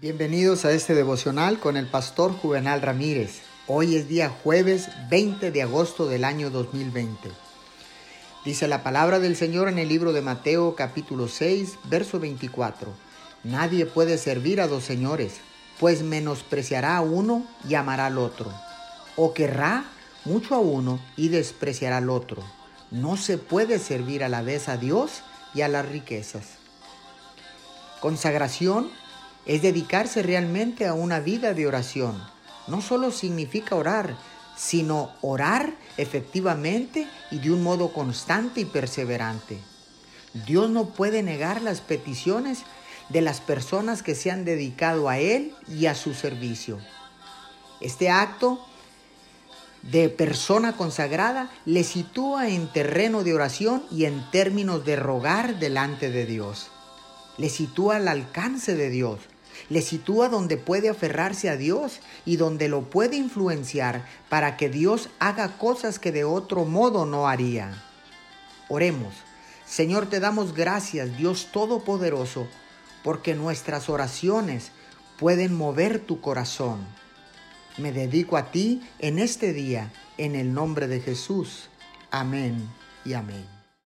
Bienvenidos a este devocional con el pastor Juvenal Ramírez. Hoy es día jueves 20 de agosto del año 2020. Dice la palabra del Señor en el libro de Mateo capítulo 6, verso 24. Nadie puede servir a dos señores, pues menospreciará a uno y amará al otro, o querrá mucho a uno y despreciará al otro. No se puede servir a la vez a Dios y a las riquezas. Consagración es dedicarse realmente a una vida de oración. No solo significa orar, sino orar efectivamente y de un modo constante y perseverante. Dios no puede negar las peticiones de las personas que se han dedicado a Él y a su servicio. Este acto de persona consagrada le sitúa en terreno de oración y en términos de rogar delante de Dios le sitúa al alcance de Dios, le sitúa donde puede aferrarse a Dios y donde lo puede influenciar para que Dios haga cosas que de otro modo no haría. Oremos. Señor, te damos gracias, Dios Todopoderoso, porque nuestras oraciones pueden mover tu corazón. Me dedico a ti en este día, en el nombre de Jesús. Amén y amén.